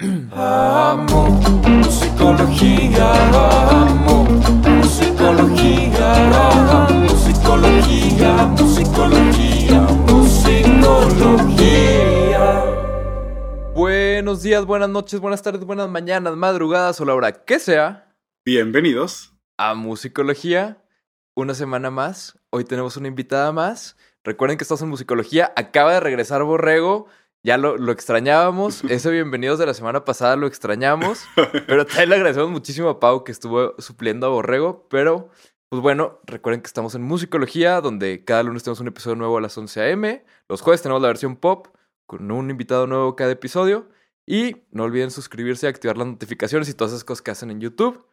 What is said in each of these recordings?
Amo musicología, amo musicología, musicología, musicología, musicología. Buenos días, buenas noches, buenas tardes, buenas mañanas, madrugadas o la hora que sea Bienvenidos. a Musicología. Una semana más. Hoy tenemos una invitada más. Recuerden que estamos en Musicología. Acaba de regresar Borrego. Ya lo, lo extrañábamos. Ese bienvenidos de la semana pasada lo extrañamos. Pero también le agradecemos muchísimo a Pau que estuvo supliendo a Borrego. Pero, pues bueno, recuerden que estamos en Musicología, donde cada lunes tenemos un episodio nuevo a las 11 a.m. Los jueves tenemos la versión pop, con un invitado nuevo cada episodio. Y no olviden suscribirse y activar las notificaciones y todas esas cosas que hacen en YouTube.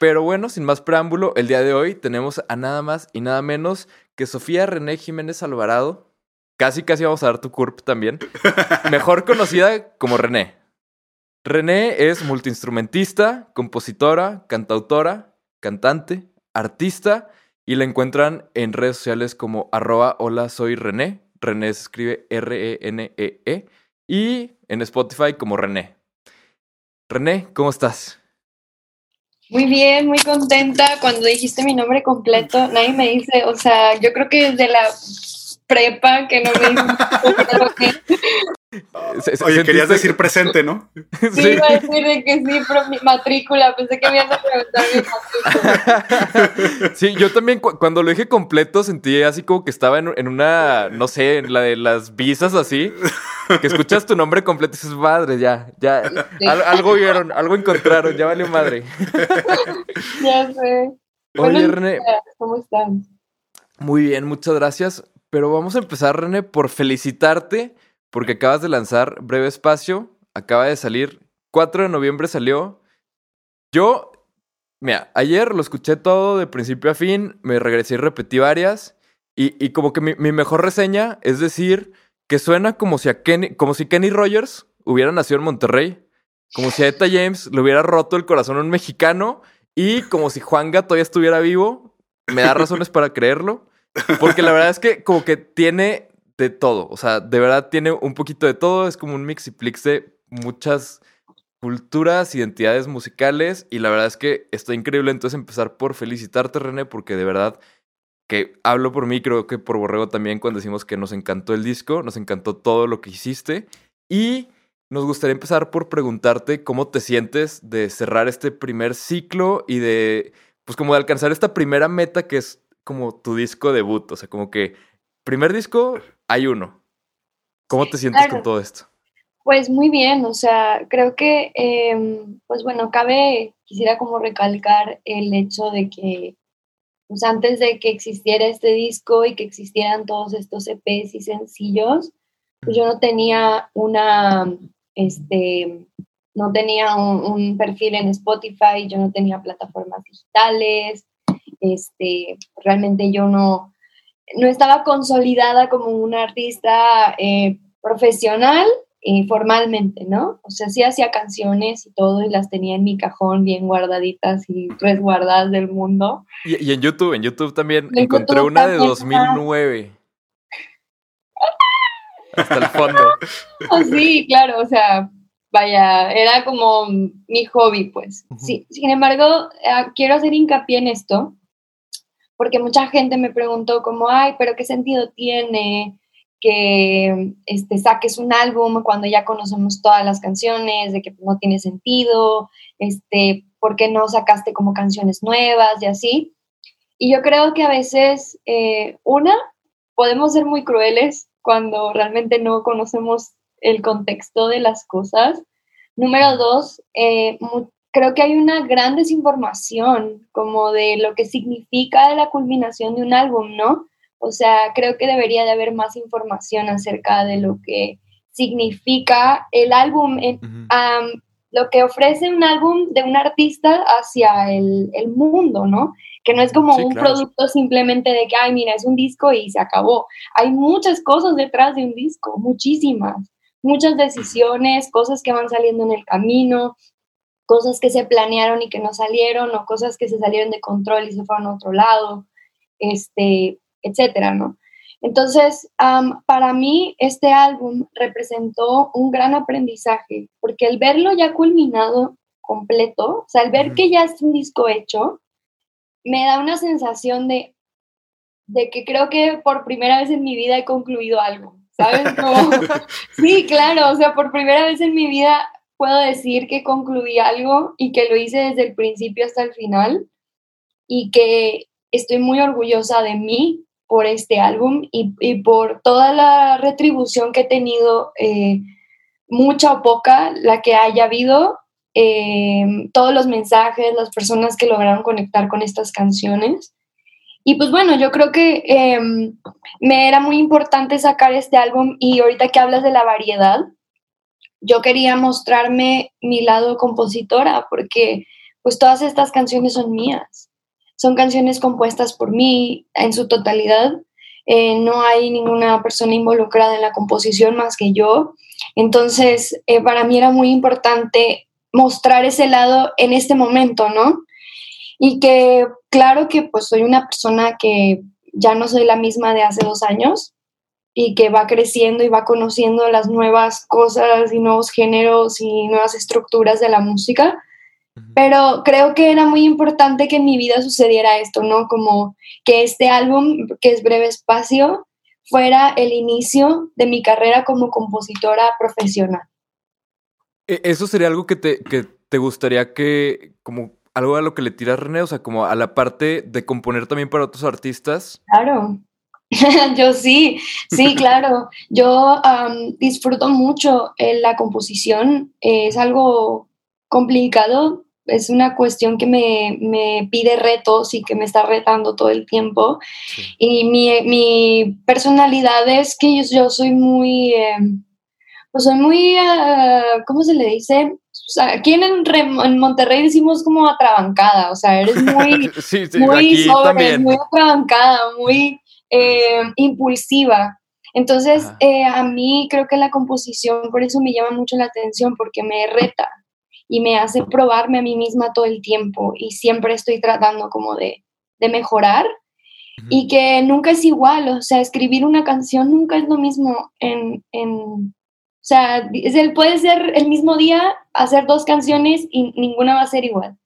Pero bueno, sin más preámbulo, el día de hoy tenemos a nada más y nada menos que Sofía René Jiménez Alvarado. Casi, casi vamos a dar tu curp también. Mejor conocida como René. René es multiinstrumentista, compositora, cantautora, cantante, artista y la encuentran en redes sociales como arroba hola soy René. René se escribe R-E-N-E-E -E, y en Spotify como René. René, ¿cómo estás? Muy bien, muy contenta. Cuando dijiste mi nombre completo, nadie me dice, o sea, yo creo que desde la prepa que no me Oye, querías ¿sentiste- decir presente, ¿no? Sí, Sí. iba a decir de que sí, pero mi matrícula, pensé que me ibas a preguntar mi matrícula. Sí, yo también cu- cuando lo dije completo sentí así como que estaba en, en una, no sé, en la de las visas así, que escuchas tu nombre completo y dices, madre, ya, ya, Sí. al- algo vieron, algo encontraron, ya valió madre. Ya sé. Oye, Buenos René, días, ¿Cómo están? muy bien, muchas gracias, pero vamos a empezar, René, por felicitarte, porque acabas de lanzar Breve Espacio, acaba de salir, 4 de noviembre salió. Yo, mira, ayer lo escuché todo de principio a fin, me regresé y repetí varias, y, y como que mi, mi mejor reseña es decir que suena como si, a Kenny, como si Kenny Rogers hubiera nacido en Monterrey, como si a Eta James le hubiera roto el corazón a un mexicano, y como si Juanga todavía estuviera vivo, me da razones para creerlo, porque la verdad es que como que tiene de todo, o sea, de verdad tiene un poquito de todo, es como un mix y plix de muchas culturas, identidades musicales y la verdad es que está increíble. Entonces empezar por felicitarte René porque de verdad que hablo por mí, creo que por Borrego también cuando decimos que nos encantó el disco, nos encantó todo lo que hiciste. Y nos gustaría empezar por preguntarte cómo te sientes de cerrar este primer ciclo y de pues como de alcanzar esta primera meta que es como tu disco debut, o sea, como que primer disco hay uno. ¿Cómo te sientes Claro. con todo esto? Pues muy bien, o sea, creo que, em, pues bueno, cabe, quisiera como recalcar el hecho de que, pues antes de que existiera este disco y que existieran todos estos EPs y sencillos, pues yo no tenía una, este, no tenía un, un perfil en Spotify, yo no tenía plataformas digitales, este, realmente yo no, no estaba consolidada como una artista eh, profesional eh, formalmente, ¿no? O sea, sí hacía canciones y todo y las tenía en mi cajón bien guardaditas y resguardadas del mundo. Y, y en YouTube, en YouTube también En encontré YouTube una de también, 2009. Hasta el fondo. Oh, sí, claro, o sea, vaya, era como mi hobby, pues. Sí, sin embargo, eh, quiero hacer hincapié en esto, porque mucha gente me preguntó como, ay, pero ¿qué sentido tiene que este, saques un álbum cuando ya conocemos todas las canciones, de que no tiene sentido, este, ¿por qué no sacaste como canciones nuevas y así? Y yo creo que a veces, eh, una, podemos ser muy crueles cuando realmente no conocemos el contexto de las cosas. Número dos, eh, creo que hay una gran desinformación como de lo que significa la culminación de un álbum, ¿no? O sea, creo que debería de haber más información acerca de lo que significa el álbum, en- am, lo que ofrece un álbum de un artista hacia el, el mundo, ¿no? Que no es como Sí, un claro. producto simplemente de que, ay, mira, es un disco y se acabó. Hay muchas cosas detrás de un disco, muchísimas. Muchas decisiones, cosas que van saliendo en el camino, cosas que se planearon y que no salieron, o cosas que se salieron de control y se fueron a otro lado, este, etcétera, ¿no? Entonces, am, para mí este álbum representó un gran aprendizaje, porque el verlo ya culminado completo, o sea, el ver que ya es un disco hecho, me da una sensación de, de que creo que por primera vez en mi vida he concluido algo, ¿sabes? Como- sí, claro, o sea, por primera vez en mi vida puedo decir que concluí algo y que lo hice desde el principio hasta el final y que estoy muy orgullosa de mí por este álbum y, y por toda la retribución que he tenido, eh, mucha o poca, la que haya habido, eh, todos los mensajes, las personas que lograron conectar con estas canciones. Y pues bueno, yo creo que eh, me era muy importante sacar este álbum y ahorita que hablas de la variedad, yo quería mostrarme mi lado compositora porque pues todas estas canciones son mías. Son canciones compuestas por mí en su totalidad. Eh, no hay ninguna persona involucrada en la composición más que yo. Entonces, eh, para mí era muy importante mostrar ese lado en este momento, ¿no? Y que claro que pues soy una persona que ya no soy la misma de hace dos años y que va creciendo y va conociendo las nuevas cosas y nuevos géneros y nuevas estructuras de la música. Pero creo que era muy importante que en mi vida sucediera esto, ¿no? Como que este álbum, que es Breve Espacio, fuera el inicio de mi carrera como compositora profesional. E- ¿Eso sería algo que te, que te gustaría que, como algo a lo que le tiras René? O sea, como a la parte de componer también para otros artistas. Claro. Yo sí, sí, claro. Yo am, disfruto mucho eh, la composición. Eh, es algo complicado. Es una cuestión que me, me pide retos y que me está retando todo el tiempo. Sí. Y mi, mi personalidad es que yo, yo soy muy, eh, pues soy muy, ah, ¿cómo se le dice? O sea, aquí en, el en Monterrey decimos como atrabancada, o sea, eres muy, sí, sí, muy sobre, muy atrabancada, muy eh, impulsiva. Entonces, eh, a mí creo que la composición por eso me llama mucho la atención, porque me reta y me hace probarme a mí misma todo el tiempo y siempre estoy tratando como de, de mejorar y que nunca es igual, o sea, escribir una canción nunca es lo mismo en, en o sea, es el- puede ser el mismo día hacer dos canciones y ninguna va a ser igual.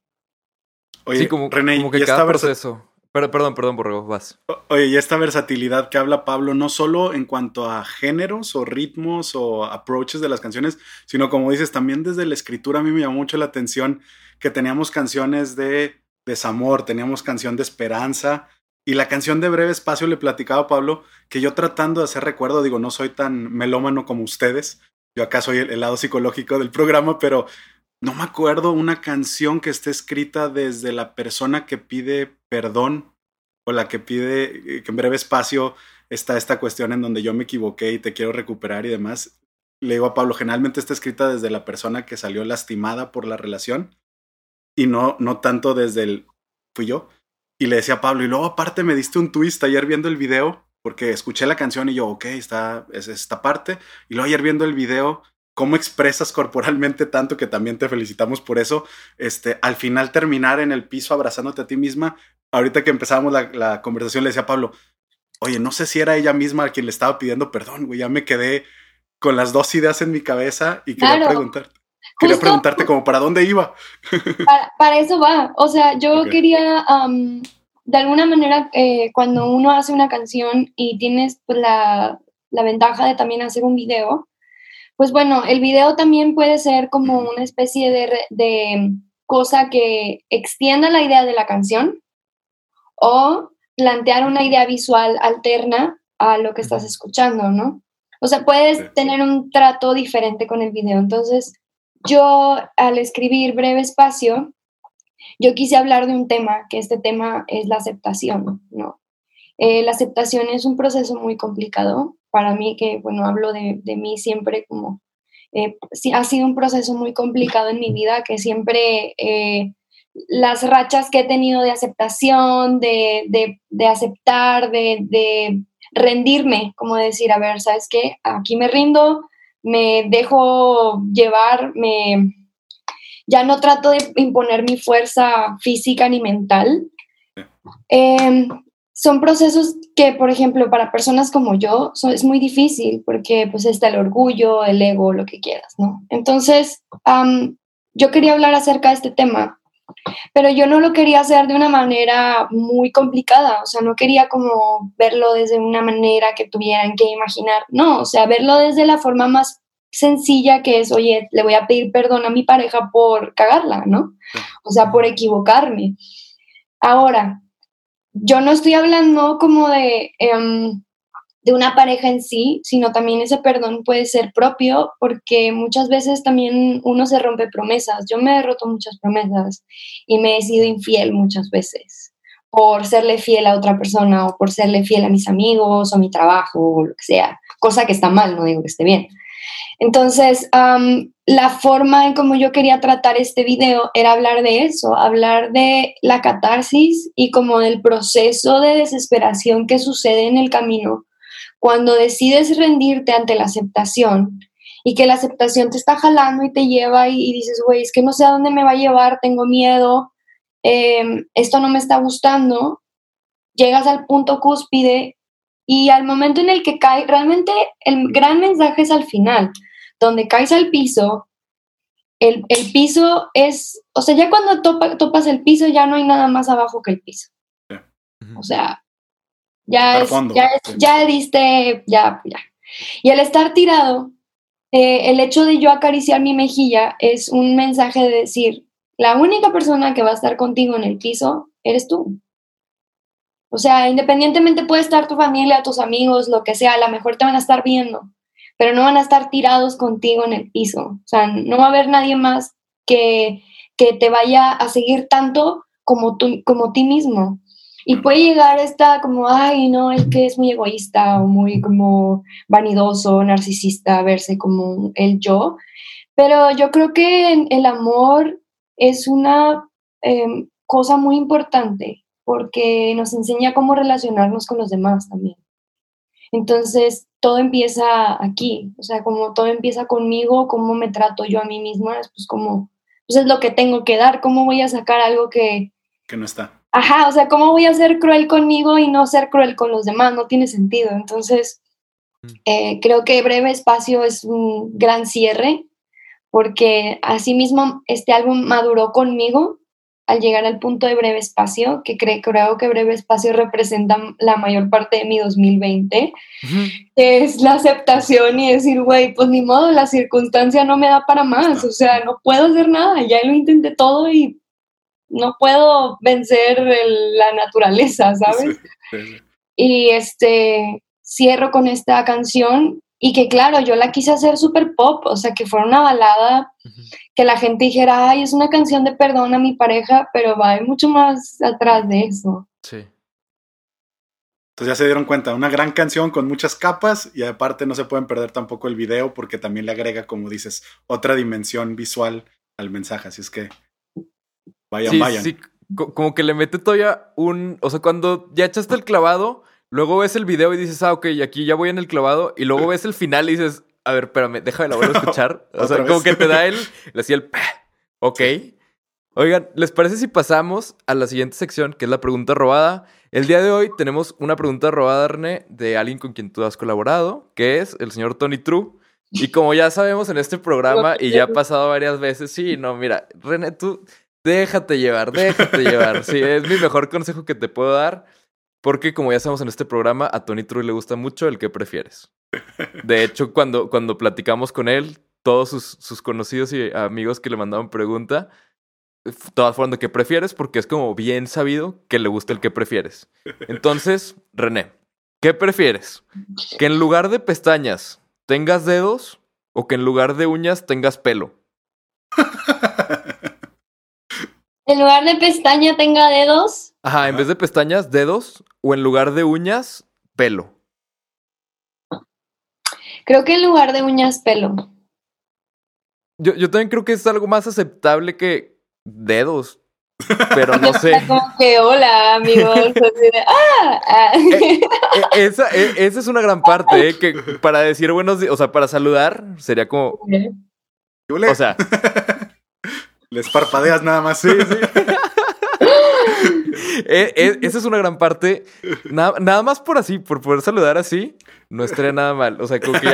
Oye, sí, como, René, como que cada proceso. Pero, perdón, perdón, Borrego, vas. Oye, y esta versatilidad que habla Pablo, no solo en cuanto a géneros o ritmos o approaches de las canciones, sino como dices, también desde la escritura a mí me llamó mucho la atención que teníamos canciones de desamor, teníamos canción de esperanza, y la canción de Breve Espacio le platicaba a Pablo que yo tratando de hacer recuerdo, digo, no soy tan melómano como ustedes, yo acá soy el, el lado psicológico del programa, pero no me acuerdo una canción que esté escrita desde la persona que pide perdón o la que pide eh, que en breve espacio está esta cuestión en donde yo me equivoqué y te quiero recuperar y demás. Le digo a Pablo, generalmente está escrita desde la persona que salió lastimada por la relación y no, no tanto desde el fui yo. Y le decía a Pablo, y luego aparte me diste un twist ayer viendo el video, porque escuché la canción y yo, ok, está, es esta parte. Y luego ayer viendo el video, cómo expresas corporalmente tanto que también te felicitamos por eso. Este, al final terminar en el piso abrazándote a ti misma. Ahorita que empezábamos la, la conversación le decía a Pablo, oye, no sé si era ella misma a quien le estaba pidiendo perdón, güey, ya me quedé con las dos ideas en mi cabeza y quería Claro. preguntarte, quería Justo- preguntarte como para dónde iba. Para, para eso va. O sea, yo quería, de alguna manera, eh, cuando uno hace una canción y tienes pues, la, la ventaja de también hacer un video, pues bueno, el video también puede ser como una especie de, de cosa que extienda la idea de la canción o plantear una idea visual alterna a lo que estás escuchando, ¿no? O sea, puedes Sí. tener un trato diferente con el video. Entonces, yo al escribir Breve Espacio, yo quise hablar de un tema, que este tema es la aceptación, ¿no? Eh, la aceptación es un proceso muy complicado para mí, que, bueno, hablo de, de mí siempre como, eh, ha sido un proceso muy complicado en mi vida, que siempre eh, las rachas que he tenido de aceptación, de, de, de aceptar, de, de rendirme, como decir, a ver, ¿sabes qué? Aquí me rindo, me dejo llevar, me ya no trato de imponer mi fuerza física ni mental. Eh, son procesos que, por ejemplo, para personas como yo son- es muy difícil porque pues está el orgullo, el ego, lo que quieras, ¿no? Entonces, yo quería hablar acerca de este tema, pero yo no lo quería hacer de una manera muy complicada, o sea, no quería como verlo desde una manera que tuvieran que imaginar, no, o sea, verlo desde la forma más sencilla que es, oye, le voy a pedir perdón a mi pareja por cagarla, ¿no? O sea, por equivocarme. Ahora, yo no estoy hablando como de, em, de una pareja en sí, sino también ese perdón puede ser propio porque muchas veces también uno se rompe promesas. Yo me he roto muchas promesas y me he sido infiel muchas veces por serle fiel a otra persona o por serle fiel a mis amigos o mi trabajo o lo que sea, cosa que está mal, no digo que esté bien. Entonces, la forma en como yo quería tratar este video era hablar de eso, hablar de la catarsis y como del proceso de desesperación que sucede en el camino cuando decides rendirte ante la aceptación y que la aceptación te está jalando y te lleva y, y dices, güey, es que no sé a dónde me va a llevar, tengo miedo, em, esto no me está gustando, llegas al punto cúspide y al momento en el que cae, realmente el gran mensaje es al final, donde caes al piso, el, el piso es, o sea, ya cuando topa- topas el piso ya no hay nada más abajo que el piso. O sea, ya, es, ya, es- ya diste, ya, ya. Y al estar tirado, eh, el hecho de yo acariciar mi mejilla es un mensaje de decir, la única persona que va a estar contigo en el piso eres tú. O sea, independientemente puede estar tu familia, tus amigos, lo que sea, a lo mejor te van a estar viendo, pero no van a estar tirados contigo en el piso. O sea, no va a haber nadie más que, que te vaya a seguir tanto como tú, como ti mismo. Y puede llegar esta como, ay, no, es que es muy egoísta o muy como vanidoso, narcisista, verse como el yo. Pero yo creo que el amor es una em, cosa muy importante porque nos enseña cómo relacionarnos con los demás también. Entonces, todo empieza aquí, o sea, como todo empieza conmigo, cómo me trato yo a mí misma, es pues como, pues es lo que tengo que dar, cómo voy a sacar algo que, Que no está. Ajá, o sea, ¿cómo voy a ser cruel conmigo y no ser cruel con los demás? No tiene sentido. Entonces, Mm. eh, creo que Breve Espacio es un gran cierre porque asimismo este álbum maduró conmigo al llegar al punto de Breve Espacio, que cre- creo que Breve Espacio representa la mayor parte de mi 2020, que es la aceptación y decir, güey, pues ni modo, la circunstancia no me da para más, o sea, no puedo hacer nada, ya lo intenté todo y no puedo vencer el- la naturaleza, ¿sabes? Sí, sí, sí. Y este, cierro con esta canción y que claro, yo la quise hacer súper pop, o sea, que fuera una balada, que la gente dijera, ay, es una canción de perdón a mi pareja, pero va mucho más atrás de eso. Sí. Entonces ya se dieron cuenta, una gran canción con muchas capas y aparte no se pueden perder tampoco el video porque también le agrega, como dices, otra dimensión visual al mensaje. Así es que vayan, sí, vayan. sí, co- como que le mete todavía un. O sea, cuando ya echaste el clavado, luego ves el video y dices, ah, ok, aquí ya voy en el clavado, y luego ves el final y dices, a ver, espérame, déjame la vuelvo a escuchar. O sea, como vez. que te da el. Le hacía el. Ok. Oigan, ¿les parece si pasamos a la siguiente sección, que es la pregunta robada? El día de hoy tenemos una pregunta robada, René, de alguien con quien tú has colaborado, que es el señor Tony True. Y como ya sabemos en este programa, y ya ha pasado varias veces, sí, no, mira, René, tú déjate llevar, déjate llevar. Sí, es mi mejor consejo que te puedo dar, porque como ya sabemos en este programa, a Tony True le gusta mucho el que prefieres. De hecho, cuando, cuando platicamos con él, todos sus, sus conocidos y amigos que le mandaban pregunta, todas fueron de qué prefieres, porque es como bien sabido que le gusta el que prefieres. Entonces, René, ¿qué prefieres? ¿Que en lugar de pestañas tengas dedos o que en lugar de uñas tengas pelo? En lugar de pestaña tenga dedos, Ajá, en vez de pestañas, dedos o en lugar de uñas, pelo. creo que en lugar de uñas, pelo. Yo, yo también creo que es algo más aceptable que dedos, pero no sé. Como que, hola, amigos. así de, ah, ah. Eh, E- esa, e- esa es una gran parte, ¿eh? Que para decir buenos días, o sea, para saludar, sería como, o sea, Les parpadeas nada más. sí, sí. Eh, eh, esa es una gran parte. Nada, más por así, por poder saludar así, no estaría nada mal. O sea, como que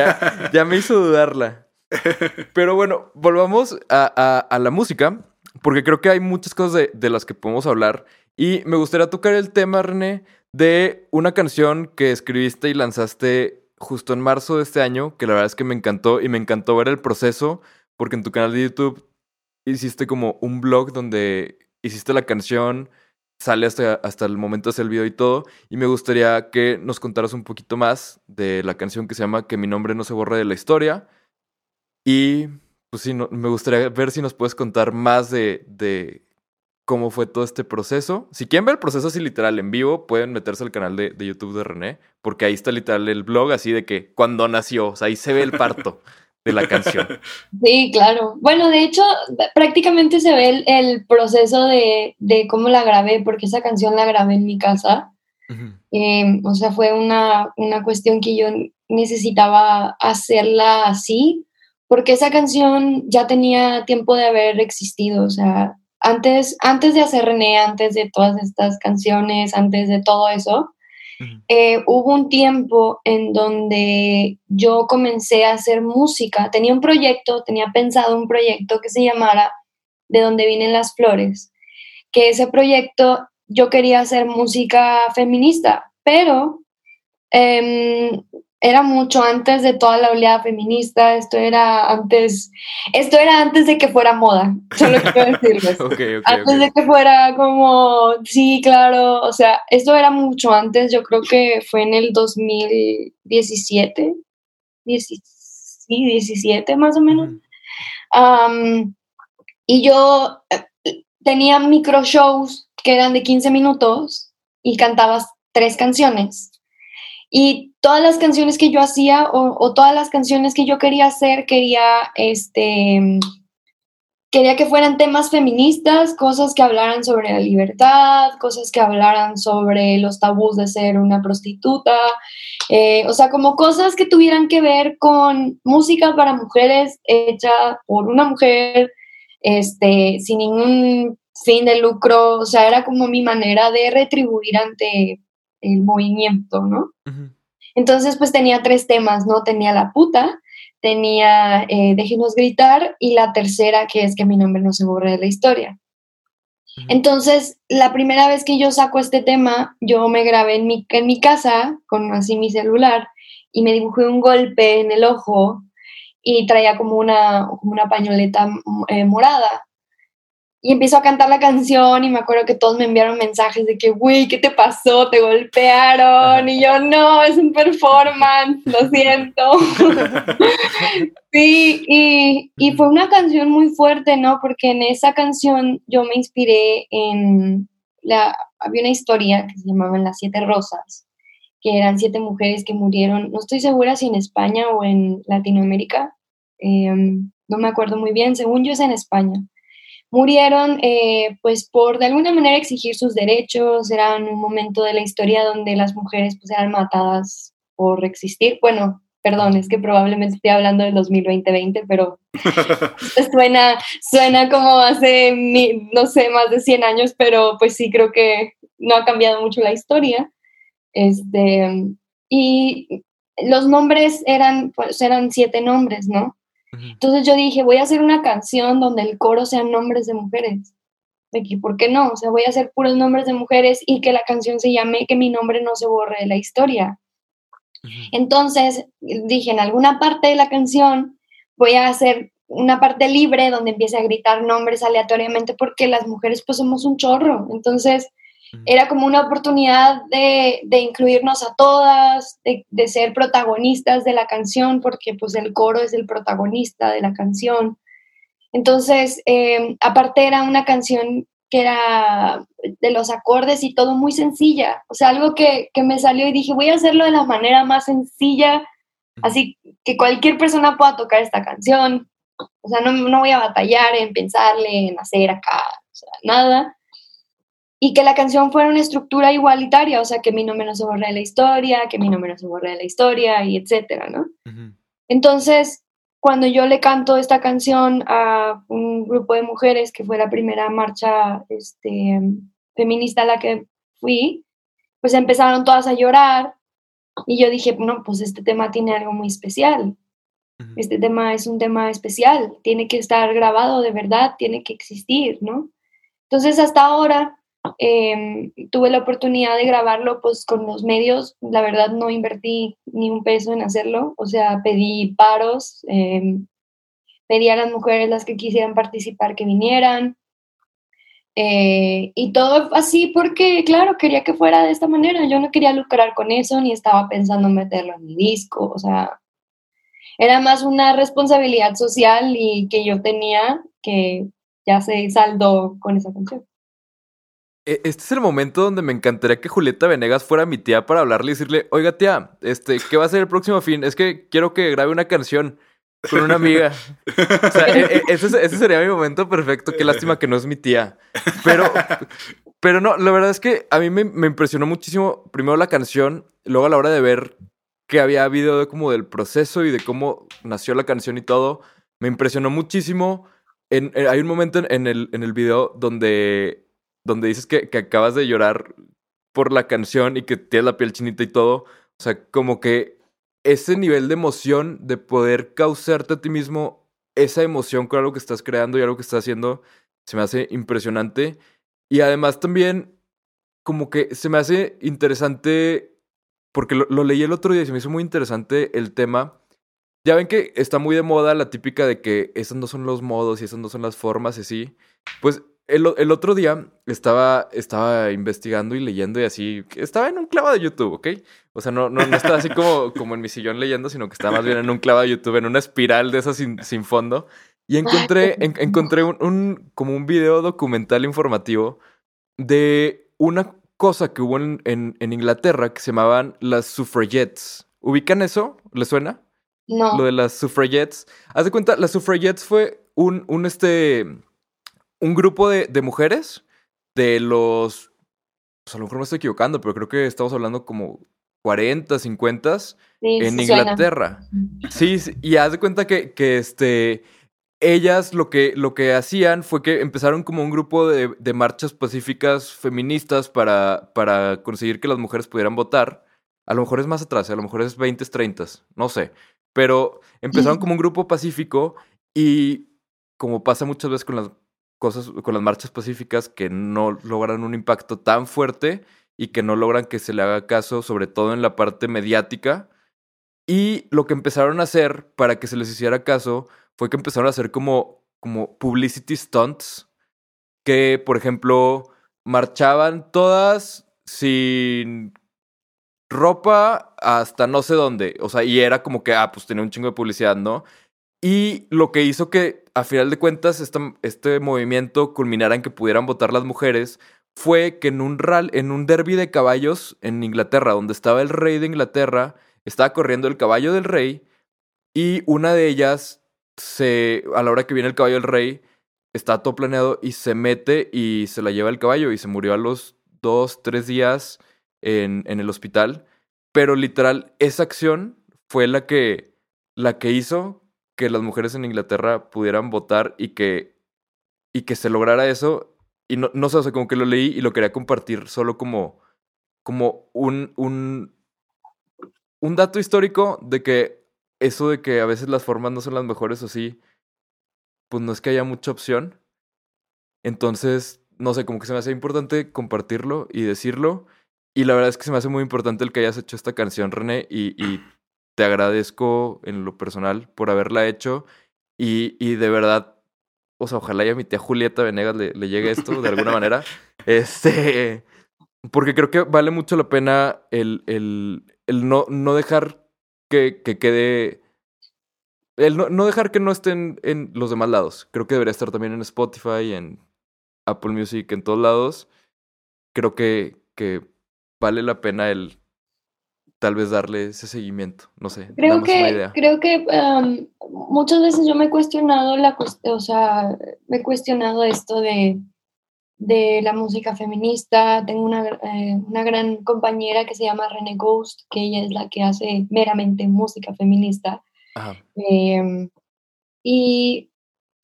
ya, me hizo dudarla. Pero bueno, volvamos a la música, porque creo que hay muchas cosas de, de las que podemos hablar. Y me gustaría tocar el tema, René, de una canción que escribiste y lanzaste justo en marzo de este año, que la verdad es que me encantó y me encantó ver el proceso, porque en tu canal de YouTube hiciste como un blog donde hiciste la canción, sale hasta, hasta el momento de hacer el video y todo, y me gustaría que nos contaras un poquito más de la canción que se llama Que mi nombre no se borre de la historia. Y pues sí, no- me gustaría ver si nos puedes contar más de, de cómo fue todo este proceso. Si quieren ver el proceso así literal en vivo, pueden meterse al canal de, de YouTube de René, porque ahí está literal el blog así de que cuando nació, o sea, ahí se ve el parto de la canción. Sí, claro. Bueno, de hecho, prácticamente se ve el, el proceso de, de cómo la grabé, porque esa canción la grabé en mi casa. Eh, o sea, fue una, una cuestión que yo necesitaba hacerla así, porque esa canción ya tenía tiempo de haber existido. O sea, antes, antes de hacer René, antes de todas estas canciones, antes de todo eso, Eh, hubo un tiempo en donde yo comencé a hacer música. Tenía un proyecto, tenía pensado un proyecto que se llamara De donde vienen las flores, que ese proyecto yo quería hacer música feminista, pero em, era mucho antes de toda la oleada feminista, esto era antes, esto era antes de que fuera moda, solo quiero decirles. Antes de que fuera como, sí, claro, o sea, esto era mucho antes, yo creo que fue en el 2017, dieci- sí, 17 más o menos. Y yo eh, tenía micro shows que eran de 15 minutos y cantabas tres canciones. Y todas las canciones que yo hacía o, todas las canciones que yo quería hacer, quería este quería que fueran temas feministas, cosas que hablaran sobre la libertad, cosas que hablaran sobre los tabús de ser una prostituta, eh, o sea, como cosas que tuvieran que ver con música para mujeres hecha por una mujer, este, sin ningún fin de lucro, o sea, era como mi manera de retribuir ante el movimiento, ¿no? Entonces, pues tenía tres temas, ¿no? Tenía la puta, tenía eh, Déjenos gritar y la tercera que es que mi nombre no se borre de la historia. Entonces, la primera vez que yo saco este tema, yo me grabé en mi, en mi casa con así mi celular y me dibujé un golpe en el ojo y traía como una, como una pañoleta mm, eh, morada. Y empiezo a cantar la canción y me acuerdo que todos me enviaron mensajes de que, güey, ¿qué te pasó? Te golpearon. Y yo, no, es un performance, lo siento. Sí, y, y fue una canción muy fuerte, ¿no? Porque en esa canción yo me inspiré en la, había una historia que se llamaba Las Siete Rosas, que eran siete mujeres que murieron, no estoy segura si en España o en Latinoamérica, eh, no me acuerdo muy bien, según yo es en España. Murieron eh, pues por de alguna manera exigir sus derechos, era un momento de la historia donde las mujeres pues eran matadas por existir, bueno, perdón, es que probablemente estoy hablando del 2020, pero suena, suena como hace, mi- no sé, más de 100 años, pero pues sí creo que no ha cambiado mucho la historia. Este, y los nombres eran, pues eran siete nombres, ¿no? Entonces yo dije, voy a hacer una canción donde el coro sean nombres de mujeres. De que, ¿por qué no? O sea, voy a hacer puros nombres de mujeres y que la canción se llame Que mi nombre no se borre de la historia. Entonces dije, en alguna parte de la canción voy a hacer una parte libre donde empiece a gritar nombres aleatoriamente porque las mujeres pues somos un chorro. Entonces. Era como una oportunidad de, de incluirnos a todas, de, de ser protagonistas de la canción porque pues el coro es el protagonista de la canción. Entonces, eh, aparte era una canción que era de los acordes y todo muy sencilla, o sea, algo que, que me salió y dije, voy a hacerlo de la manera más sencilla, así que cualquier persona pueda tocar esta canción, o sea, no, no voy a batallar en pensarle, en hacer acá, o sea, nada. Y que la canción fuera una estructura igualitaria, o sea, que mi nombre no se borre de la historia, que mi nombre no se borre de la historia, y etcétera, ¿no? Ujú. Entonces, cuando yo le canto esta canción a un grupo de mujeres, que fue la primera marcha este, feminista a la que fui, pues empezaron todas a llorar y yo dije, no, pues este tema tiene algo muy especial. Este tema es un tema especial, tiene que estar grabado de verdad, tiene que existir, ¿no? Entonces hasta ahora em, tuve la oportunidad de grabarlo pues con los medios, la verdad no invertí ni un peso en hacerlo, o sea, pedí paros, em, pedí a las mujeres las que quisieran participar que vinieran, eh, y todo así porque, claro, quería que fuera de esta manera. Yo no quería lucrar con eso, ni estaba pensando meterlo en mi disco. O sea, era más una responsabilidad social y que yo tenía que ya se saldó con esa canción. E, este es el momento donde me encantaría que Julieta Venegas fuera mi tía para hablarle y decirle, oiga tía, este, ¿qué va a ser el próximo fin? Es que quiero que grabe una canción con una amiga. O sea, e, e, ese, sería mi momento perfecto. Qué lástima que no es mi tía. Pero, pero no, la verdad es que a mí me, impresionó muchísimo primero la canción, luego a la hora de ver que había habido como del proceso y de cómo nació la canción y todo, me impresionó muchísimo. Eh, hay un momento en, el, en el video donde, donde dices que, que acabas de llorar por la canción y que tienes la piel chinita y todo. O sea, como que ese nivel de emoción, de poder causarte a ti mismo esa emoción con algo que estás creando y algo que estás haciendo, se me hace impresionante. Y además también, como que se me hace interesante, porque lo, leí el otro día y se me hizo muy interesante el tema. Ya ven que está muy de moda la típica de que esos no son los modos y esas no son las formas y así. Pues el, el, otro día estaba, estaba investigando y leyendo y así. Estaba en un clavo de YouTube, ¿ok? O sea, no, no, no estaba así como, como en mi sillón leyendo, sino que estaba más bien en un clavo de YouTube, en una espiral de esas sin, sin fondo. Y encontré, encontré un, un, como un video documental informativo de una cosa que hubo en, en, en Inglaterra que se llamaban las suffragettes. ¿Ubican eso? ¿Les suena? No. Lo de las suffragettes. Haz de cuenta, las suffragettes fue un, un este un grupo de, de mujeres de los. Pues a lo mejor me estoy equivocando, pero creo que estamos hablando como 40, 50 en Inglaterra. Sí, y haz de cuenta que, que este, ellas lo que, lo que hacían fue que empezaron como un grupo de, de marchas pacíficas feministas para, para conseguir que las mujeres pudieran votar. A lo mejor es más atrás, a lo mejor es 20, 30, no sé. Pero empezaron como un grupo pacífico y como pasa muchas veces con las cosas, con las marchas pacíficas que no logran un impacto tan fuerte y que no logran que se le haga caso, sobre todo en la parte mediática. Y lo que empezaron a hacer para que se les hiciera caso fue que empezaron a hacer como, como publicity stunts, que por ejemplo marchaban todas sin ropa hasta no sé dónde. O sea, y era como que, ah, pues tenía un chingo de publicidad, ¿no? Y lo que hizo que, a final de cuentas, este movimiento culminara en que pudieran votar las mujeres fue que en un, ral, en un derby de caballos en Inglaterra, donde estaba el rey de Inglaterra, estaba corriendo el caballo del rey y una de ellas, se, a la hora que viene el caballo del rey, está todo planeado y se mete y se la lleva el caballo y se murió a los dos, tres días en, en el hospital. Pero literal, esa acción fue la que, la que hizo que las mujeres en Inglaterra pudieran votar y que, y que se lograra eso. Y no, no sé, o sea, como que lo leí y lo quería compartir solo como, como un, un, un dato histórico de que eso de que a veces las formas no son las mejores o sí, pues no es que haya mucha opción. Entonces, no sé, como que se me hace importante compartirlo y decirlo. Y la verdad es que se me hace muy importante el que hayas hecho esta canción, René, y, y te agradezco en lo personal por haberla hecho y, y de verdad, o sea, ojalá ya a mi tía Julieta Venegas le, le llegue esto de alguna manera. Este, porque creo que vale mucho la pena el, el, el no, no dejar que, que quede... El no, no, dejar que no estén en los demás lados. Creo que debería estar también en Spotify, en Apple Music, en todos lados. Creo que, que vale la pena el tal vez darle ese seguimiento, no sé. Creo que, creo que muchas veces yo me he cuestionado la, o sea, me he cuestionado esto de, de la música feminista. Tengo una, eh, una, gran compañera que se llama René Ghost, que ella es la que hace meramente música feminista. Em, y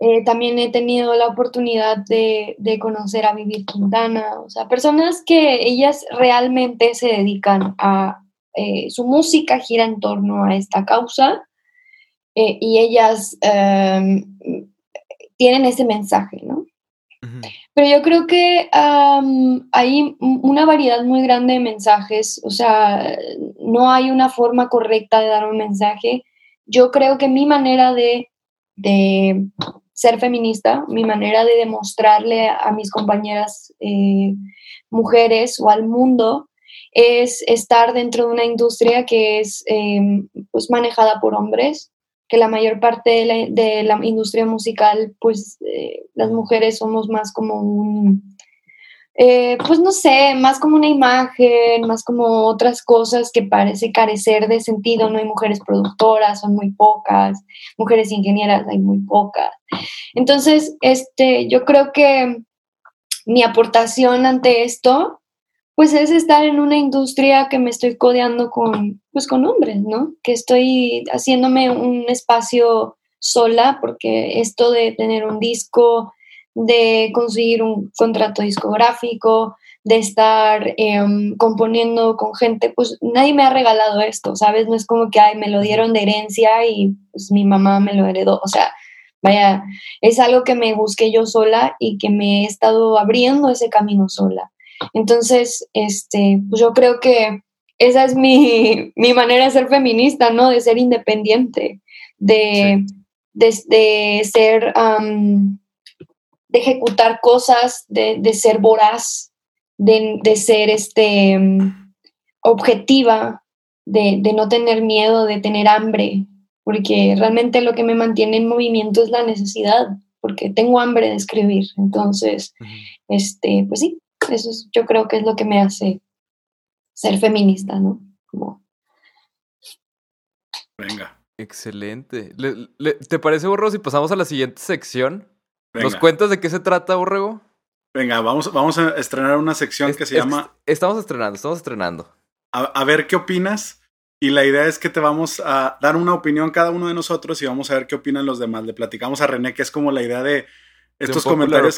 Eh, también he tenido la oportunidad de, de, conocer a Vivir Quintana, o sea, personas que ellas realmente se dedican a eh, su música gira en torno a esta causa eh, y ellas em, tienen ese mensaje, ¿no? Pero yo creo que hay una variedad muy grande de mensajes, o sea, no hay una forma correcta de dar un mensaje. Yo creo que mi manera de, de ser feminista, mi manera de demostrarle a, mis compañeras eh, mujeres o al mundo es estar dentro de una industria que es em, pues manejada por hombres, que la mayor parte de la, industria musical, pues eh, las mujeres somos más como un, eh, pues no sé, más como una imagen, más como otras cosas que parece carecer de sentido. No hay mujeres productoras, son muy pocas, mujeres ingenieras hay muy pocas. Entonces, este, yo creo que mi aportación ante esto pues es estar en una industria que me estoy codeando con, pues con hombres, ¿no? Que estoy haciéndome un espacio sola, porque esto de tener un disco, de conseguir un contrato discográfico, de estar em, componiendo con gente, pues nadie me ha regalado esto, ¿sabes? No es como que, ay, me lo dieron de herencia y pues mi mamá me lo heredó, o sea, vaya, es algo que me busqué yo sola y que me he estado abriendo ese camino sola. Entonces, este, pues yo creo que esa es mi, manera de ser feminista, ¿no? De ser independiente, de, ser, de ejecutar cosas, de, ser voraz, de, ser este, objetiva, de, de, no tener miedo, de tener hambre, porque realmente lo que me mantiene en movimiento es la necesidad, porque tengo hambre de escribir. Entonces, este, pues sí, eso yo creo que es lo que me hace ser feminista, ¿no? Como... Venga. Excelente. te parece, Borrego, si pasamos a la siguiente sección? ¿Nos cuentas de qué se trata, Borrego? Venga, vamos, vamos a estrenar una sección que se llama... Estamos estrenando, estamos estrenando. A, ver qué opinas. Y la idea es que te vamos a dar una opinión cada uno de nosotros y vamos a ver qué opinan los demás. Le platicamos a René que es como la idea de estos comentarios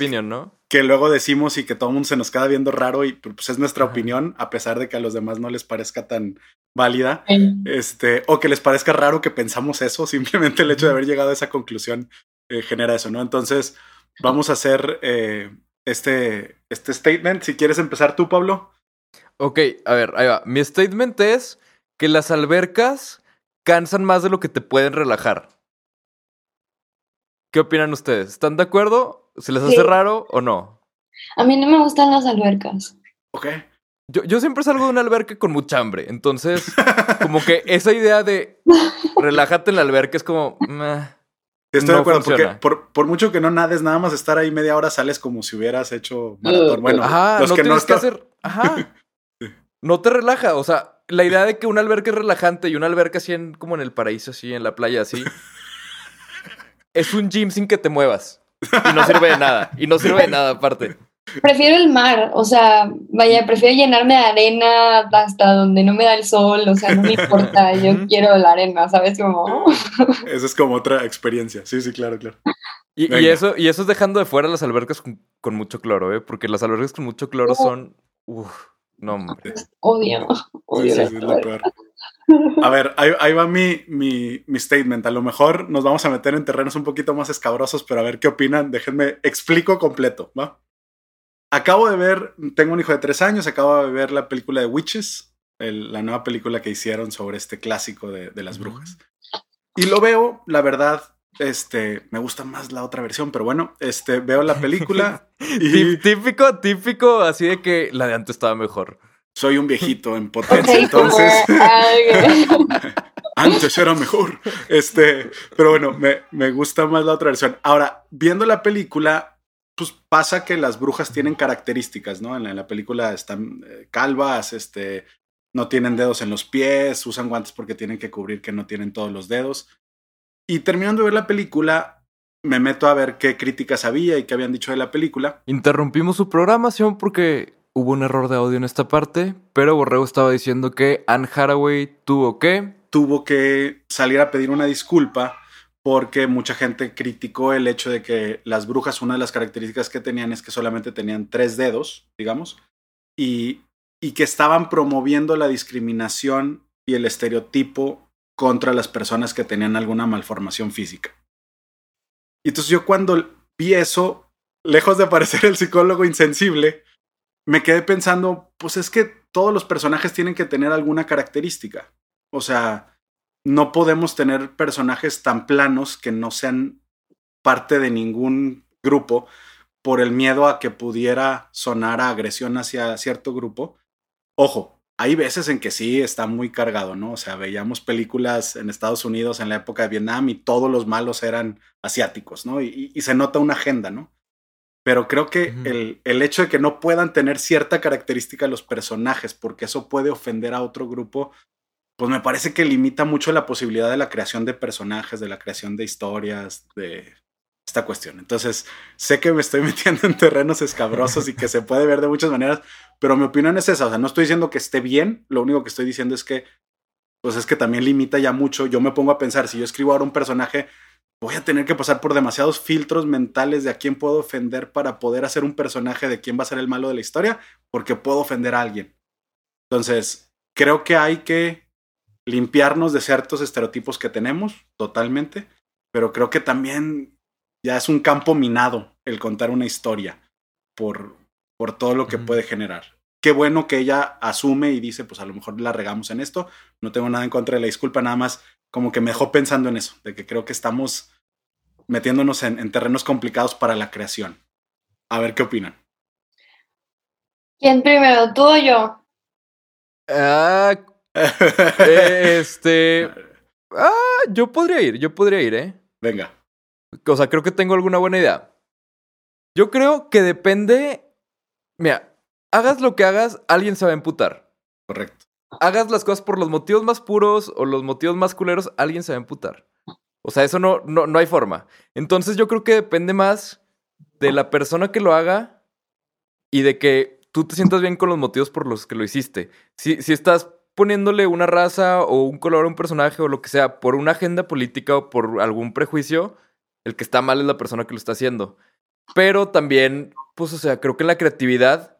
que luego decimos y que todo el mundo se nos queda viendo raro y pues es nuestra opinión, a pesar de que a los demás no les parezca tan válida, este, o que les parezca raro que pensamos eso, simplemente el hecho de haber llegado a esa conclusión eh, genera eso, ¿no? Entonces, vamos a hacer eh, este, este statement. Si quieres empezar tú, Pablo. Ok, a ver, ahí va. Mi statement es que las albercas cansan más de lo que te pueden relajar. ¿Qué opinan ustedes? ¿Están de acuerdo? ¿Se les hace raro o no? A mí no me gustan las albercas. Ok. Yo, yo siempre salgo de una alberca con mucha hambre. Entonces, como que esa idea de relájate en la alberca es como. Estoy de acuerdo, porque por, mucho que no nades, nada más estar ahí media hora sales como si hubieras hecho maratón. Bueno, Ajá, los no que no que hacer. Ajá. No te relaja. O sea, la idea de que una alberca es relajante y una alberca así en, como en el paraíso, así, en la playa, así es un gym sin que te muevas. Y no sirve de nada. Y no sirve de nada aparte. Prefiero el mar, o sea, vaya, prefiero llenarme de arena hasta donde no me da el sol, o sea, no me importa, yo quiero la arena, ¿sabes? Como... Esa es como otra experiencia, sí, sí, claro, claro. Y, eso, y eso es dejando de fuera las albercas con, mucho cloro, ¿eh? Porque las albercas con mucho cloro son... Uf, no, hombre. Odio, odio. Sí, sí, es lo peor. A ver, ahí, va mi, mi, mi, statement. A lo mejor nos vamos a meter en terrenos un poquito más escabrosos, pero a ver qué opinan. Déjenme explico completo, ¿va? Acabo de ver, tengo un hijo de tres años, acabo de ver la película de Witches, la nueva película que hicieron sobre este clásico de, de las brujas. Y lo veo, la verdad, este, me gusta más la otra versión, pero bueno, este, veo la película y... Típico, típico, así de que la de antes estaba mejor soy un viejito en potencia, entonces antes era mejor. Este, pero bueno, me, me, gusta más la otra versión. Ahora, viendo la película, pues pasa que las brujas tienen características, ¿no? En la, película están eh, calvas, este, no tienen dedos en los pies, usan guantes porque tienen que cubrir que no tienen todos los dedos. Y terminando de ver la película, me meto a ver qué críticas había y qué habían dicho de la película. Interrumpimos su programación porque hubo un error de audio en esta parte, pero Borrego estaba diciendo que Anne Haraway tuvo que... Tuvo que salir a pedir una disculpa porque mucha gente criticó el hecho de que las brujas, una de las características que tenían es que solamente tenían tres dedos, digamos, y, y que estaban promoviendo la discriminación y el estereotipo contra las personas que tenían alguna malformación física. Y entonces yo cuando vi eso, lejos de parecer el psicólogo insensible, me quedé pensando, pues es que todos los personajes tienen que tener alguna característica. O sea, no podemos tener personajes tan planos que no sean parte de ningún grupo por el miedo a que pudiera sonar a agresión hacia cierto grupo. Ojo, hay veces en que sí está muy cargado, ¿no? O sea, veíamos películas en Estados Unidos en la época de Vietnam y todos los malos eran asiáticos, ¿no? Y, y se nota una agenda, ¿no? Pero creo que el, el, hecho de que no puedan tener cierta característica los personajes, porque eso puede ofender a otro grupo, pues me parece que limita mucho la posibilidad de la creación de personajes, de la creación de historias, de esta cuestión. Entonces, sé que me estoy metiendo en terrenos escabrosos y que se puede ver de muchas maneras, pero mi opinión es esa. O sea, no estoy diciendo que esté bien, lo único que estoy diciendo es que, pues es que también limita ya mucho. Yo me pongo a pensar, si yo escribo ahora un personaje voy a tener que pasar por demasiados filtros mentales de a quién puedo ofender para poder hacer un personaje de quién va a ser el malo de la historia, porque puedo ofender a alguien. Entonces, creo que hay que limpiarnos de ciertos estereotipos que tenemos, totalmente, pero creo que también ya es un campo minado el contar una historia por, por todo lo que puede generar. Qué bueno que ella asume y dice, pues a lo mejor la regamos en esto, no tengo nada en contra de la disculpa, nada más como que me dejó pensando en eso, de que creo que estamos metiéndonos en, terrenos complicados para la creación. A ver qué opinan. ¿Quién primero, tú o yo? Ah, este. Ah, yo podría ir, yo podría ir, ¿eh? Venga. O sea, creo que tengo alguna buena idea. Yo creo que depende. Mira, hagas lo que hagas, alguien se va a emputar. Correcto hagas las cosas por los motivos más puros o los motivos más culeros, alguien se va a emputar. O sea, eso no, no, no hay forma. Entonces yo creo que depende más de la persona que lo haga y de que tú te sientas bien con los motivos por los que lo hiciste. Si, si estás poniéndole una raza o un color a un personaje o lo que sea por una agenda política o por algún prejuicio, el que está mal es la persona que lo está haciendo. Pero también, pues, o sea, creo que la creatividad,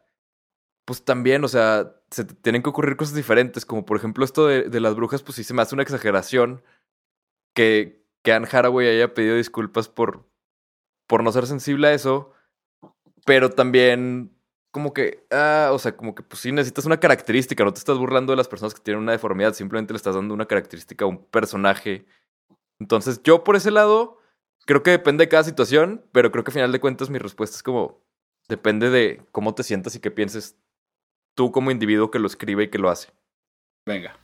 pues también, o sea, se tienen que ocurrir cosas diferentes, como por ejemplo esto de, las brujas, pues sí se me hace una exageración que, que Anne Haraway haya pedido disculpas por, por no ser sensible a eso, pero también como que, ah, o sea, como que pues sí necesitas una característica, no te estás burlando de las personas que tienen una deformidad, simplemente le estás dando una característica a un personaje. Entonces yo por ese lado creo que depende de cada situación, pero creo que al final de cuentas mi respuesta es como, depende de cómo te sientas y qué pienses tú como individuo que lo escribe y que lo hace? Venga.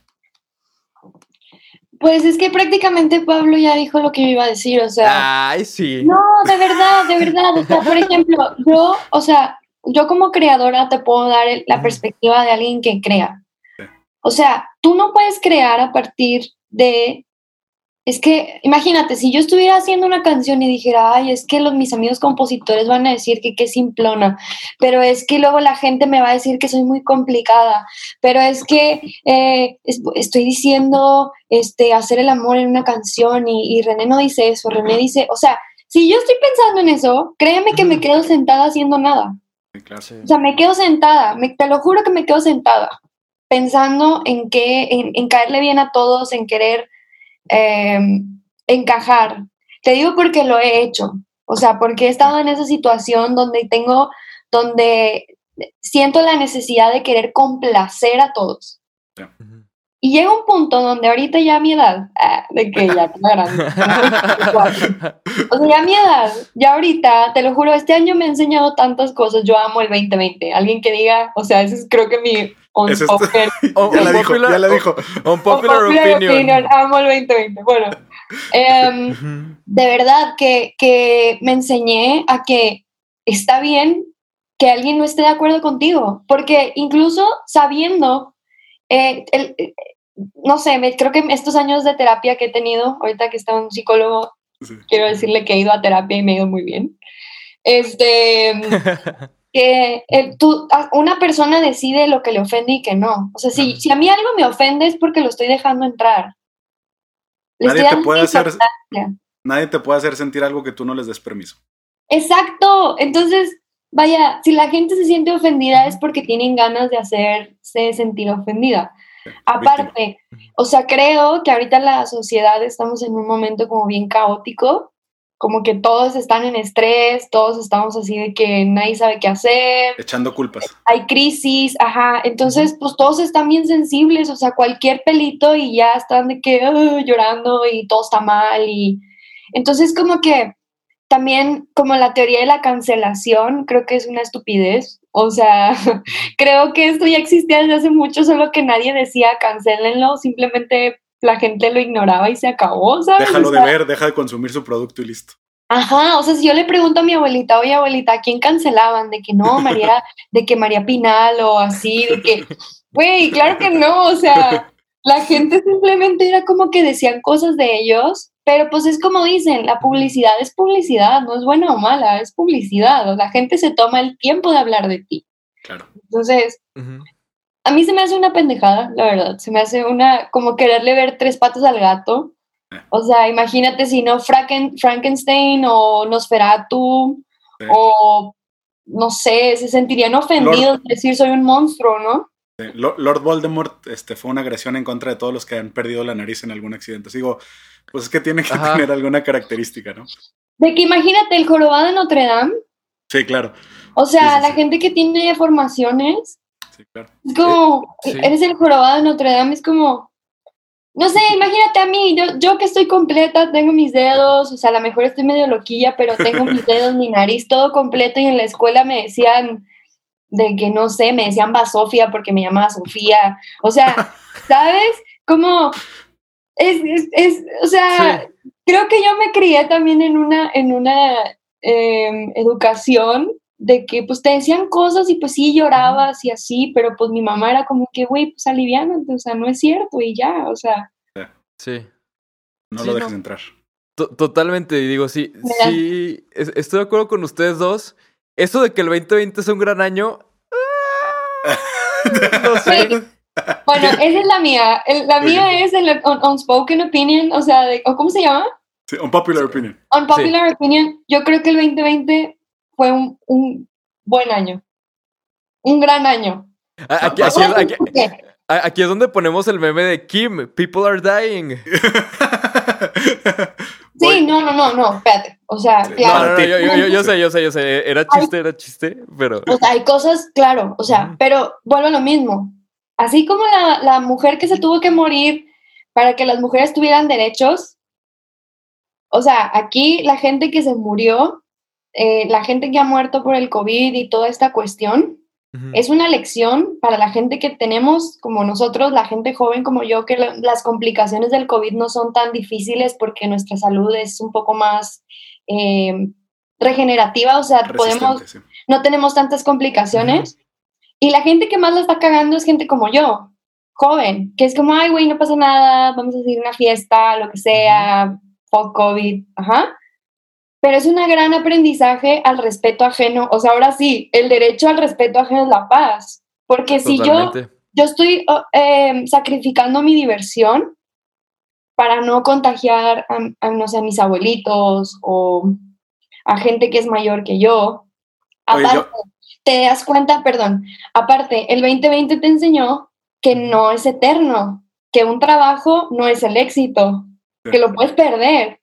Pues es que prácticamente Pablo ya dijo lo que me iba a decir, o sea. Ay, sí. No, de verdad, de verdad. O sea, por ejemplo, yo, o sea, yo como creadora te puedo dar la perspectiva de alguien que crea. O sea, tú no puedes crear a partir de es que, imagínate, si yo estuviera haciendo una canción y dijera, ay, es que los, mis amigos compositores van a decir que qué simplona, pero es que luego la gente me va a decir que soy muy complicada, pero es que eh, estoy diciendo este, hacer el amor en una canción y, René no dice eso, René dice, o sea, si yo estoy pensando en eso, créeme que me quedo sentada haciendo nada. O sea, me quedo sentada, me, te lo juro que me quedo sentada, pensando en que, en caerle bien a todos, en querer Em, encajar. Te digo porque lo he hecho, o sea, porque he estado en esa situación donde tengo, donde siento la necesidad de querer complacer a todos. Y llega un punto donde ahorita ya a mi edad, ah, de que ya grande, o sea, ya a mi edad, ya ahorita, te lo juro, este año me ha enseñado tantas cosas, yo amo el 2020. Alguien que diga, o sea, ese es creo que mi ya, la dijo, ya la dijo. popular opinion. Amo el 2020. Bueno, em, de verdad que, que me enseñé a que está bien que alguien no esté de acuerdo contigo, porque incluso sabiendo, eh, el, eh, no sé, me, creo que estos años de terapia que he tenido, ahorita que está un psicólogo, quiero decirle que he ido a terapia y me he ido muy bien. Este, que tú, una persona decide lo que le ofende y que no. O sea, si, si a mí algo me ofende es porque lo estoy dejando entrar. nadie, te puede hacer, Nadie te puede hacer sentir algo que tú no les des permiso. Exacto. Entonces, vaya, si la gente se siente ofendida es porque tienen ganas de hacerse sentir ofendida. Aparte, o sea, creo que ahorita la sociedad estamos en un momento como bien caótico, como que todos están en estrés, todos estamos así de que nadie sabe qué hacer, Echando culpas. hay crisis, ajá, entonces pues todos están bien sensibles, o sea, cualquier pelito y ya están de que llorando y todo está mal y entonces como que también como la teoría de la cancelación creo que es una estupidez, o sea, creo que esto ya existía desde hace mucho, solo que nadie decía cancélenlo, simplemente la gente lo ignoraba y se acabó, ¿sabes? Déjalo O de sea, ver, deja de consumir su producto y listo. Ajá, o sea, si yo le pregunto a mi abuelita, oye abuelita, ¿a quién cancelaban? De que no, María, de que María Pinal o así, de que, güey, claro que no, o sea, la gente simplemente era como que decían cosas de ellos, pero pues es como dicen, la publicidad es publicidad, no es buena o mala, es publicidad, o la gente se toma el tiempo de hablar de ti. Claro. Entonces, Ujú. A mí se me hace una pendejada, la verdad. Se me hace una, como quererle ver tres patas al gato. O sea, imagínate si no Franken- Frankenstein o Nosferatu Sí. o no sé, se sentirían ofendidos de decir soy un monstruo, ¿no? Sí, Lord Voldemort este, fue una agresión en contra de todos los que han perdido la nariz en algún accidente. Así Digo, pues es que tiene que Ajá. tener alguna característica, ¿no? De que imagínate el jorobado de Notre Dame. Sí, claro. O sea, Sí, sí, la sí. gente que tiene deformaciones, Sí, claro. es como, Eh, sí. eres el jorobado de Notre Dame, es como, no sé, imagínate a mí, yo, yo que estoy completa, tengo mis dedos, o sea, a lo mejor estoy medio loquilla, pero tengo mis dedos, mi nariz, todo completo, y en la escuela me decían de que, no sé, me decían Basofia porque me llamaba Sofía, o sea, ¿sabes? Como, es, es, es- o sea, creo que yo me crié también en una, en una em, educación de que pues te decían cosas y pues sí llorabas y así, pero pues mi mamá era como que, güey, pues aliviánate, o sea, no es cierto y ya, o sea, Sí. No Sí, lo dejes no. entrar. To- Totalmente, y digo, sí, sí, es- estoy de acuerdo con ustedes dos. Eso de que el 2020 es un gran año. ah, no sé. Bueno, esa es la mía, el- la mía es el un- unspoken opinion, o sea, de, o ¿cómo se llama? Sí, unpopular opinion. Unpopular opinion, yo creo que el 2020 fue un, un buen año, un gran año. Aquí, es, donde ponemos el meme de Kim, people are dying. Sí, Voy- no, no, no, no, espérate, o sea, No, claro. no, no, ti. yo, yo- yo- yo sé, yo sé, yo sé. Era chiste, era chiste, pero. O sea, hay cosas, claro, o sea, pero vuelvo a lo mismo. Así como la, la mujer que se tuvo que morir para que las mujeres tuvieran derechos, o sea, aquí la gente que se murió, eh, la gente que ha muerto por el COVID y toda esta cuestión, es una lección para la gente que tenemos, como nosotros, la gente joven como yo, que la- las complicaciones del COVID no son tan difíciles porque nuestra salud es un poco más eh, regenerativa, o sea, podemos sí. no tenemos tantas complicaciones. Y la gente que más la está cagando es gente como yo, joven, que es como, ay, güey, no pasa nada, vamos a hacer una fiesta, lo que sea, fuck COVID, ajá. Pero es un gran aprendizaje al respeto ajeno. O sea, ahora sí, el derecho al respeto ajeno es la paz. Porque si yo, yo estoy oh, em, sacrificando mi diversión para no contagiar a, a, no sé, a mis abuelitos o a gente que es mayor que yo. Oye, Aparte, yo- te das cuenta, perdón, aparte, el 2020 te enseñó que no es eterno, que un trabajo no es el éxito, que lo puedes perder,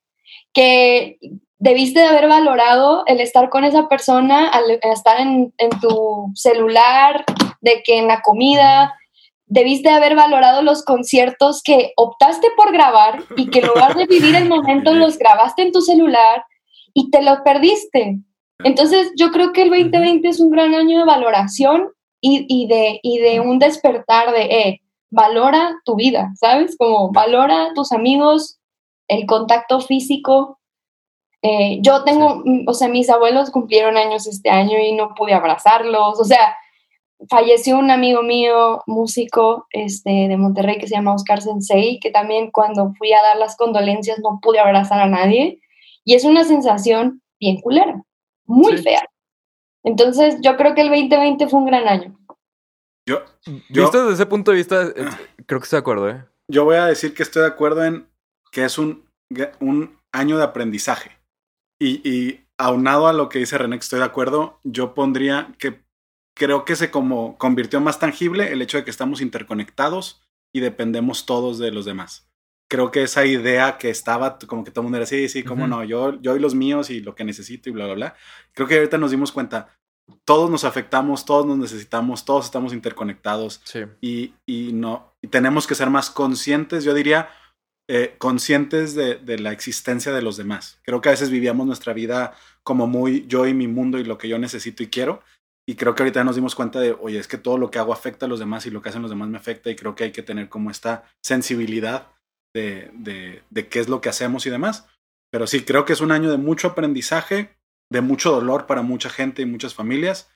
que debiste de haber valorado el estar con esa persona, al estar en, en tu celular, de que en la comida, debiste haber valorado los conciertos que optaste por grabar y que en lugar de vivir el momento los grabaste en tu celular y te los perdiste. Entonces yo creo que el 2020 es un gran año de valoración y, y de, y de un despertar de, eh, valora tu vida, ¿sabes? Como valora tus amigos, el contacto físico. Eh, yo tengo, mm, o sea, mis abuelos cumplieron años este año y no pude abrazarlos, o sea, falleció un amigo mío, músico este, de Monterrey que se llama Oscar Sensei, que también cuando fui a dar las condolencias no pude abrazar a nadie y es una sensación bien culera, muy Sí. fea. Entonces yo creo que el 2020 fue un gran año. Yo, yo, Visto desde ese punto de vista, eh, creo que estoy de acuerdo, ¿eh? yo voy a decir que estoy de acuerdo en que es un, un año de aprendizaje. Y, y aunado a lo que dice René, que estoy de acuerdo, yo pondría que creo que se como convirtió más tangible el hecho de que estamos interconectados y dependemos todos de los demás. Creo que esa idea que estaba, como que todo el mundo era así, sí, cómo no, yo, yo y los míos y lo que necesito y bla, bla, bla. Creo que ahorita nos dimos cuenta, todos nos afectamos, todos nos necesitamos, todos estamos interconectados Sí. y, y no, y tenemos que ser más conscientes, yo diría, eh, conscientes de, la existencia de los demás. Creo que a veces vivíamos nuestra vida como muy yo y mi mundo y lo que yo necesito y quiero. Y creo que ahorita nos dimos cuenta de, oye, es que todo lo que hago afecta a los demás y lo que hacen los demás me afecta y creo que hay que tener como esta sensibilidad de, de, de qué es lo que hacemos y demás. Pero sí, creo que es un año de mucho aprendizaje, de mucho dolor para mucha gente y muchas familias,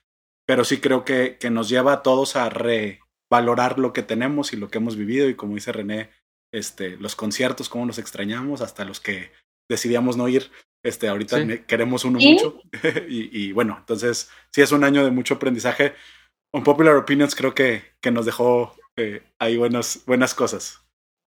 pero sí creo que, que nos lleva a todos a revalorar lo que tenemos y lo que hemos vivido y como dice René, este, los conciertos, cómo los extrañamos, hasta los que decidíamos no ir. Este, ahorita Sí. queremos uno mucho. y, y bueno, entonces sí es un año de mucho aprendizaje. Un Popular Opinions creo que, que nos dejó eh, ahí buenas, buenas cosas.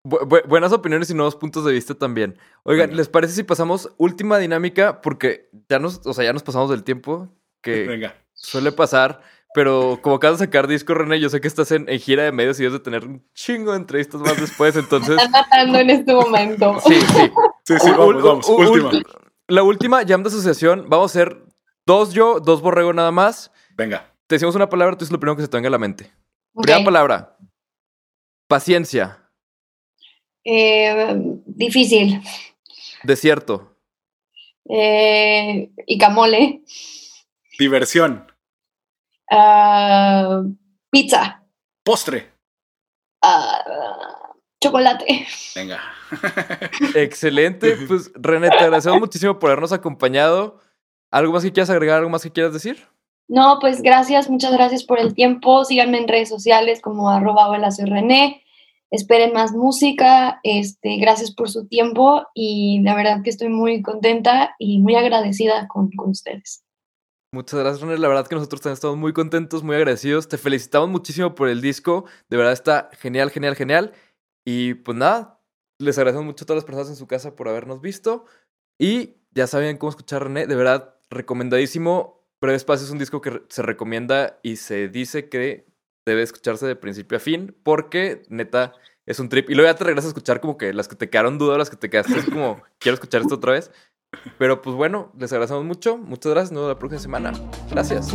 Bu- bu- buenas opiniones y nuevos puntos de vista también. Oigan, Venga. ¿les parece si pasamos última dinámica? Porque ya nos, o sea, ya nos pasamos del tiempo que Venga. suele pasar. Pero como acabas de sacar disco, René, yo sé que estás en, en gira de medios y debes de tener un chingo de entrevistas más después. Entonces, Están matando en este momento. sí, sí. Sí, sí, vamos, Última. La última, jam de asociación. Vamos a hacer dos yo, dos borrego nada más. Venga. Te decimos una palabra, tú dices lo primero que se te venga a la mente. Ok. Primera palabra. Paciencia. Eh, difícil. Desierto. Eh, y camole. Diversión. Ah, pizza. Postre. Ah, chocolate. Venga. Excelente. Pues René, te agradecemos muchísimo por habernos acompañado. ¿Algo más que quieras agregar? ¿Algo más que quieras decir? No, pues gracias, muchas gracias por el tiempo. Síganme en redes sociales como arroba soy René. Esperen más música. Este, gracias por su tiempo y la verdad que estoy muy contenta y muy agradecida con, con ustedes. Muchas gracias, René. La verdad que nosotros también estamos muy contentos, muy agradecidos. Te felicitamos muchísimo por el disco. De verdad está genial, genial, genial. Y pues nada, les agradecemos mucho a todas las personas en su casa por habernos visto. Y ya saben cómo escuchar René. De verdad, recomendadísimo. Breve Espacio es un disco que se recomienda y se dice que debe escucharse de principio a fin porque neta es un trip. Y luego ya te regresas a escuchar como que las que te quedaron dudas, las que te quedaste así como quiero escuchar esto otra vez. Pero pues bueno, les agradecemos mucho. Muchas gracias. Nos vemos la próxima semana. Gracias.